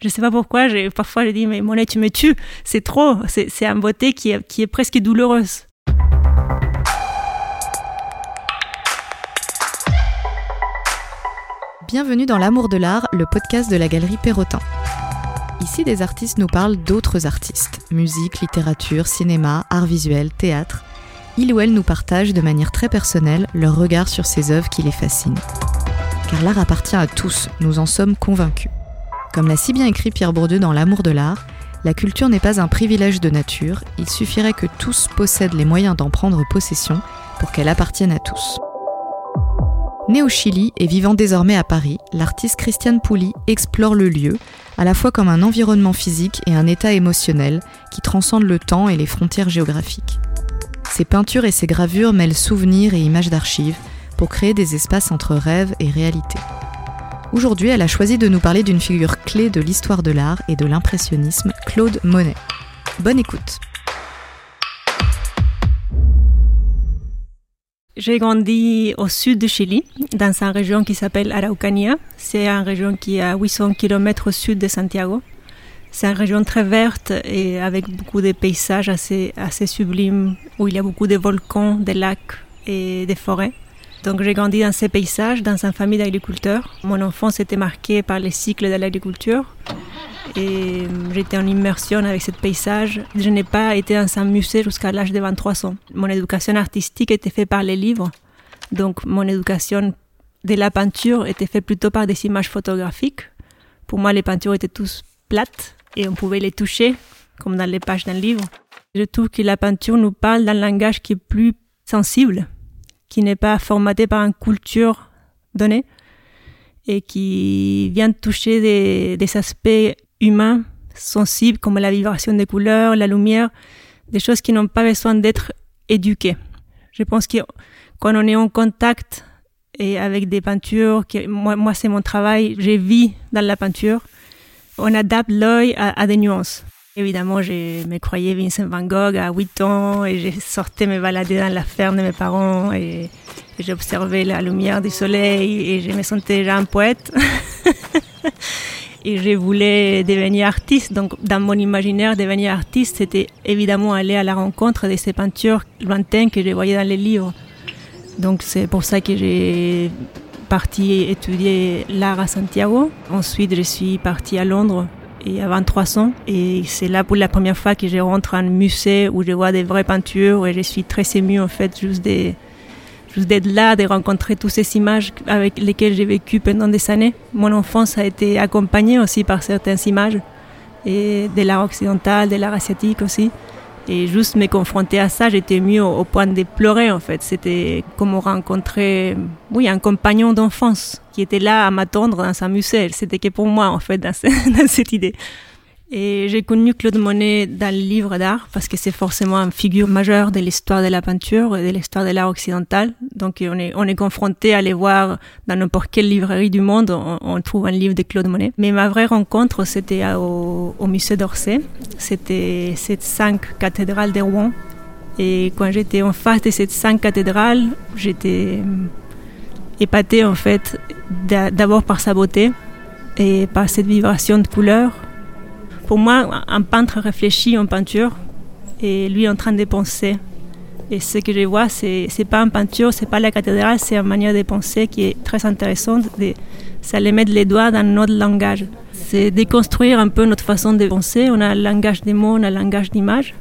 Je sais pas pourquoi, j'ai, parfois je dis, mais Monet, tu me tues, c'est trop, c'est, une beauté qui est, presque douloureuse. Bienvenue dans L'amour de l'art, le podcast de la galerie Perrotin. Ici, des artistes nous parlent d'autres artistes. Musique, littérature, cinéma, art visuel, théâtre. Il ou elle nous partagent de manière très personnelle leur regard sur ces œuvres qui les fascinent. Car l'art appartient à tous, nous en sommes convaincus. Comme l'a si bien écrit Pierre Bourdieu dans L'amour de l'art, la culture n'est pas un privilège de nature, il suffirait que tous possèdent les moyens d'en prendre possession pour qu'elle appartienne à tous. Né au Chili et vivant désormais à Paris, l'artiste Christiane Pouli explore le lieu, à la fois comme un environnement physique et un état émotionnel qui transcende le temps et les frontières géographiques. Ses peintures et ses gravures mêlent souvenirs et images d'archives pour créer des espaces entre rêve et réalité. Aujourd'hui, elle a choisi de nous parler d'une figure clé de l'histoire de l'art et de l'impressionnisme, Claude Monet. Bonne écoute. J'ai grandi au sud du Chili, dans une région qui s'appelle Araucanía. C'est une région qui est à 800 km au sud de Santiago. C'est une région très verte et avec beaucoup de paysages assez, assez sublimes, où il y a beaucoup de volcans, des lacs et des forêts. Donc j'ai grandi dans ces paysages, dans une famille d'agriculteurs. Mon enfance était marquée par les cycles de l'agriculture et j'étais en immersion avec ce paysage. Je n'ai pas été dans un musée jusqu'à l'âge de 23 ans. Mon éducation artistique était faite par les livres, donc mon éducation de la peinture était faite plutôt par des images photographiques. Pour moi, les peintures étaient tous plates et on pouvait les toucher, comme dans les pages d'un livre. Je trouve que la peinture nous parle d'un langage qui est plus sensible, qui n'est pas formaté par une culture donnée et qui vient toucher des, aspects humains sensibles comme la vibration des couleurs, la lumière, des choses qui n'ont pas besoin d'être éduquées. Je pense que quand on est en contact et avec des peintures, moi, c'est mon travail, j'ai vis dans la peinture, on adapte l'œil à des nuances. Évidemment, je me croyais Vincent Van Gogh à 8 ans et j'ai sorti me balader dans la ferme de mes parents et, j'observais la lumière du soleil et je me sentais déjà un poète. et je voulais devenir artiste. Donc, dans mon imaginaire, devenir artiste, c'était évidemment aller à la rencontre de ces peintures lointaines que je voyais dans les livres. Donc, c'est pour ça que j'ai parti étudier l'art à Santiago. Ensuite, je suis partie à Londres et à 23 ans. Et c'est là pour la première fois que je rentre à un musée où je vois des vraies peintures et je suis très émue en fait juste des d'être là, de rencontrer toutes ces images avec lesquelles j'ai vécu pendant des années. Mon enfance a été accompagnée aussi par certaines images et de l'art occidental, de l'art asiatique aussi. Et juste me confronter à ça, j'étais mieux au, point de pleurer en fait. C'était comme rencontrer, oui, un compagnon d'enfance qui était là à m'attendre dans un musée. C'était que pour moi en fait dans, dans cette idée. Et j'ai connu Claude Monet dans le livre d'art parce que c'est forcément une figure majeure de l'histoire de la peinture et de l'histoire de l'art occidental. Donc on est, on est confronté à aller voir dans n'importe quelle librairie du monde, on, trouve un livre de Claude Monet. Mais ma vraie rencontre, c'était au, au musée d'Orsay. C'était cette cinq cathédrales de Rouen. Et quand j'étais en face de cette cinq cathédrales, j'étais épatée en fait, d'abord par sa beauté et par cette vibration de couleurs pour moi, un peintre réfléchit en peinture et lui en train de penser. Et ce que je vois, c'est n'est pas une peinture, c'est pas la cathédrale, c'est une manière de penser qui est très intéressante. De, ça les mettre les doigts dans notre langage. C'est déconstruire un peu notre façon de penser. On a un langage des mots, on a un langage d'image.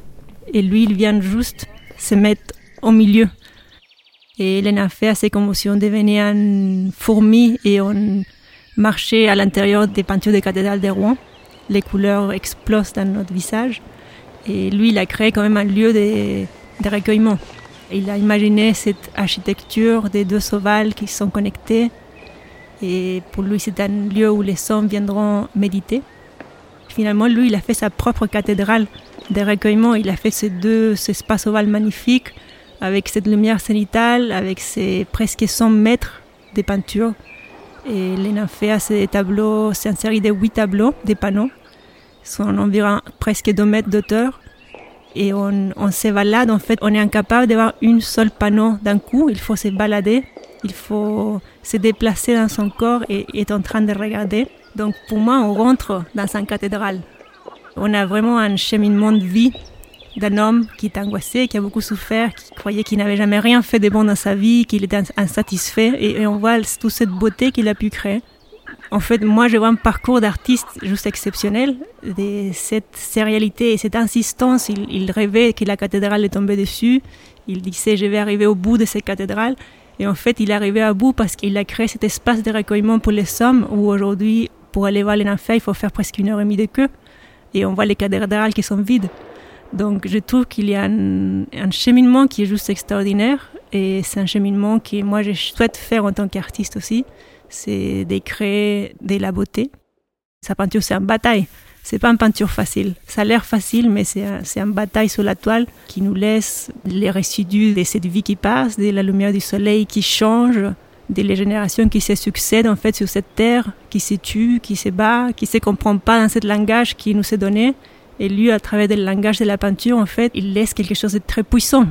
Et lui, il vient juste se mettre au milieu. Et il a fait à ses commotions devenir une fourmi et on marchait à l'intérieur des peintures des cathédrales de Rouen les couleurs explosent dans notre visage. Et lui, il a créé quand même un lieu de, recueillement. Il a imaginé cette architecture des deux ovales qui sont connectés. Et pour lui, c'est un lieu où les hommes viendront méditer. Finalement, lui, il a fait sa propre cathédrale de recueillement. Il a fait ces deux ces espaces ovales magnifiques avec cette lumière cénitale, avec ses presque 100 mètres de peinture. Et il a fait ces tableaux, c'est une série de huit tableaux, des panneaux sont environ presque 2 mètres d'auteur. Et on, on se balade, en fait, on est incapable d'avoir une seule panneau d'un coup, il faut se balader. Il faut se déplacer dans son corps et être en train de regarder. Donc pour moi, on rentre dans une cathédrale. On a vraiment un cheminement de vie d'un homme qui est angoissé, qui a beaucoup souffert, qui croyait qu'il n'avait jamais rien fait de bon dans sa vie, qu'il était insatisfait, et, on voit toute cette beauté qu'il a pu créer. En fait, moi, je vois un parcours d'artiste juste exceptionnel. De cette sérialité et cette insistance, il, rêvait que la cathédrale est tombée dessus. Il disait, je vais arriver au bout de cette cathédrale. Et en fait, il est arrivé à bout parce qu'il a créé cet espace de recueillement pour les hommes où aujourd'hui, pour aller voir les il faut faire presque une heure et demie de queue. Et on voit les cathédrales qui sont vides. Donc je trouve qu'il y a un, cheminement qui est juste extraordinaire et c'est un cheminement que moi je souhaite faire en tant qu'artiste aussi, c'est de créer de la beauté. Sa peinture c'est une bataille, c'est pas une peinture facile. Ça a l'air facile mais c'est un, une bataille sur la toile qui nous laisse les résidus de cette vie qui passe, de la lumière du soleil qui change, de les générations qui se succèdent en fait sur cette terre, qui se tuent, qui se battent, qui se comprennent pas dans ce langage qui nous est donné et lui, à travers le langage de la peinture, en fait, il laisse quelque chose de très puissant.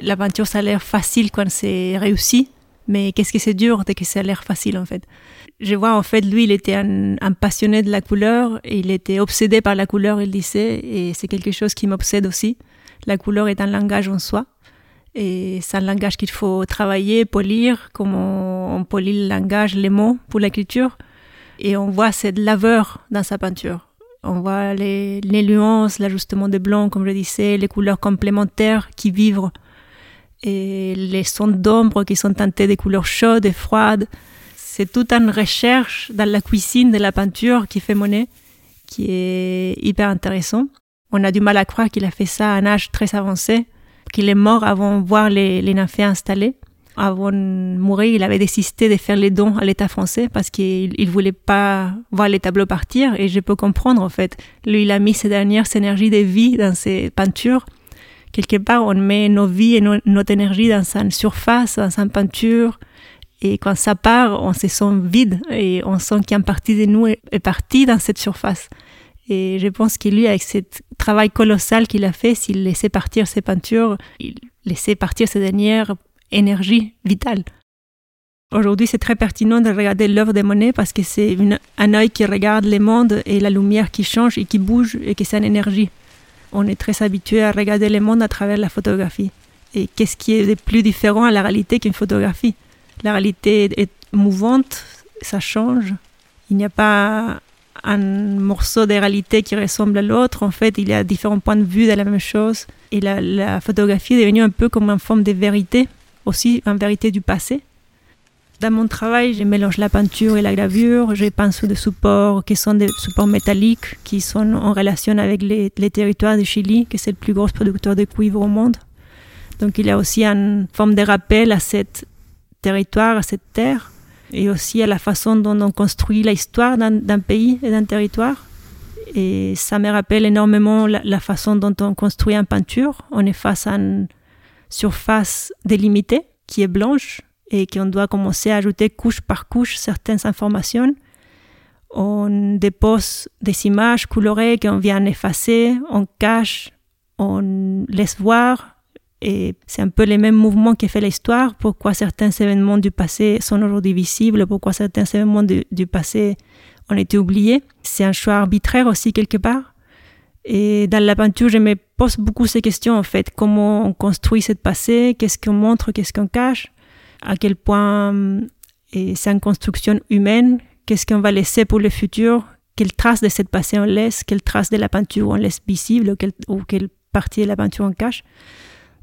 La peinture, ça a l'air facile quand c'est réussi, mais qu'est-ce que c'est dur dès que ça a l'air facile, en fait. Je vois, en fait, lui, il était un, passionné de la couleur, il était obsédé par la couleur, il disait, et c'est quelque chose qui m'obsède aussi. La couleur est un langage en soi, et c'est un langage qu'il faut travailler, polir, comme on, on polit le langage, les mots pour l'écriture. Et on voit cette laveur dans sa peinture on voit les, nuances, l'ajustement des blancs, comme je disais, les couleurs complémentaires qui vivent et les sons d'ombre qui sont teintés de couleurs chaudes et froides. C'est toute une recherche dans la cuisine de la peinture qui fait Monet, qui est hyper intéressant. On a du mal à croire qu'il a fait ça à un âge très avancé, qu'il est mort avant de voir les, les nymphées installées avant de mourir, il avait décidé de faire les dons à l'État français parce qu'il ne voulait pas voir les tableaux partir. Et je peux comprendre, en fait. Lui, il a mis ses dernières énergies de vie dans ses peintures. Quelque part, on met nos vies et notre énergie dans sa surface, dans sa peinture. Et quand ça part, on se sent vide et on sent qu'une partie de nous est, partie dans cette surface. Et je pense que lui, avec ce travail colossal qu'il a fait, s'il laissait partir ses peintures, il laissait partir ses dernières énergie vitale. Aujourd'hui, c'est très pertinent de regarder l'œuvre de Monet parce que c'est un œil qui regarde le monde et la lumière qui change et qui bouge et que c'est une énergie. On est très habitué à regarder le monde à travers la photographie. Et qu'est-ce qui est de plus différent à la réalité qu'une photographie? La réalité est mouvante, ça change. Il n'y a pas un morceau de réalité qui ressemble à l'autre. En fait, il y a différents points de vue de la même chose. Et la, la photographie est devenue un peu comme une forme de vérité aussi en vérité du passé. Dans mon travail, je mélange la peinture et la gravure. Je peins sur des supports qui sont des supports métalliques, qui sont en relation avec les, territoires du Chili, qui est le plus gros producteur de cuivre au monde. Donc il y a aussi une forme de rappel à ce territoire, à cette terre, et aussi à la façon dont on construit l'histoire d'un pays et d'un territoire. Et ça me rappelle énormément la, la, façon dont on construit une peinture. On est face à une surface délimitée qui est blanche et qu'on doit commencer à ajouter couche par couche certaines informations. On dépose des images colorées qu'on vient effacer, on cache, on laisse voir. Et c'est un peu les mêmes mouvements qui fait l'histoire. Pourquoi certains événements du passé sont aujourd'hui visibles, pourquoi certains événements du, du passé ont été oubliés? C'est un choix arbitraire aussi quelque part. Et dans la peinture, je me pose beaucoup ces questions en fait. Comment on construit cette passé? Qu'est-ce qu'on montre? Qu'est-ce qu'on cache? À quel point c'est une construction humaine Qu'est-ce qu'on va laisser pour le futur Quelle trace de cette passé on laisse Quelle trace de la peinture on laisse visible ou quelle, partie de la peinture on cache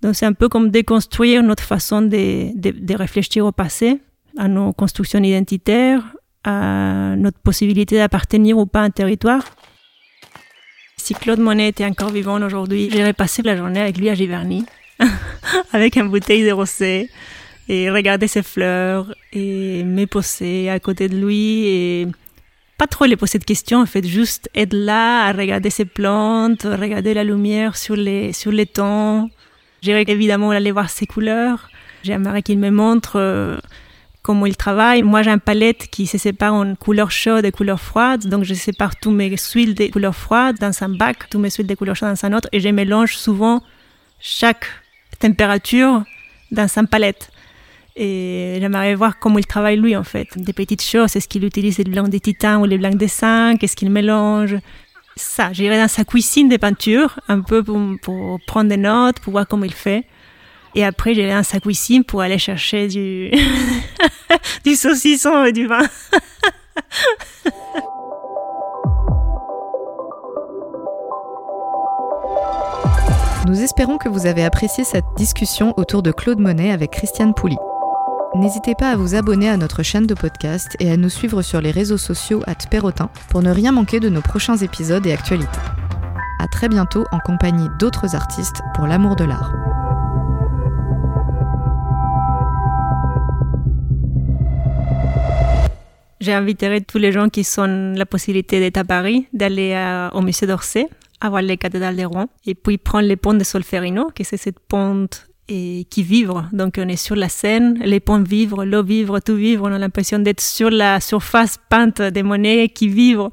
Donc c'est un peu comme déconstruire notre façon de, de, de réfléchir au passé, à nos constructions identitaires, à notre possibilité d'appartenir ou pas à un territoire. Si Claude Monet était encore vivant aujourd'hui, j'irais passer la journée avec lui à Giverny, avec une bouteille de rosé, et regarder ses fleurs, et me poser à côté de lui, et pas trop les poser de questions, en fait, juste être là à regarder ses plantes, regarder la lumière sur les, sur les tons. J'irais évidemment aller voir ses couleurs. J'aimerais qu'il me montre euh, comment il travaille. Moi, j'ai un palette qui se sépare en couleurs chaudes et couleurs froides. Donc, je sépare tous mes huiles de couleurs froides dans un bac, tous mes huiles de couleurs chaudes dans un autre. Et je mélange souvent chaque température dans une palette. Et j'aimerais voir comment il travaille lui en fait. Des petites choses, est-ce qu'il utilise les blancs des titans ou les blancs des cinq, qu'est-ce qu'il mélange? Ça, j'irai dans sa cuisine de peinture, un peu pour, pour, prendre des notes, pour voir comment il fait. Et après, j'irai dans sa cuisine pour aller chercher du, du saucisson et du vin. Nous espérons que vous avez apprécié cette discussion autour de Claude Monet avec Christiane Pouli. N'hésitez pas à vous abonner à notre chaîne de podcast et à nous suivre sur les réseaux sociaux at Perrotin pour ne rien manquer de nos prochains épisodes et actualités. À très bientôt en compagnie d'autres artistes pour l'amour de l'art. Invité tous les gens qui ont la possibilité d'être à Paris d'aller au musée d'Orsay, à voir les cathédrales de Rouen, et puis prendre les ponts de Solferino, qui c'est cette pente et qui vivre. Donc on est sur la scène, les ponts vivre, l'eau vivre, tout vivre. On a l'impression d'être sur la surface peinte des monnaies qui vivent.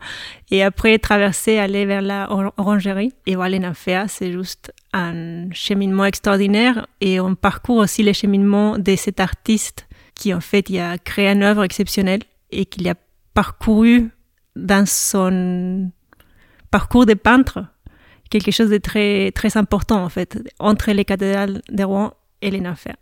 Et après traverser, aller vers la orangerie. Et voilà, les nymphéas, c'est juste un cheminement extraordinaire. Et on parcourt aussi le cheminement de cet artiste qui en fait il a créé une œuvre exceptionnelle et qu'il a parcouru dans son parcours de peintre quelque chose de très, très important en fait entre les cathédrales de Rouen et les Nymphéas.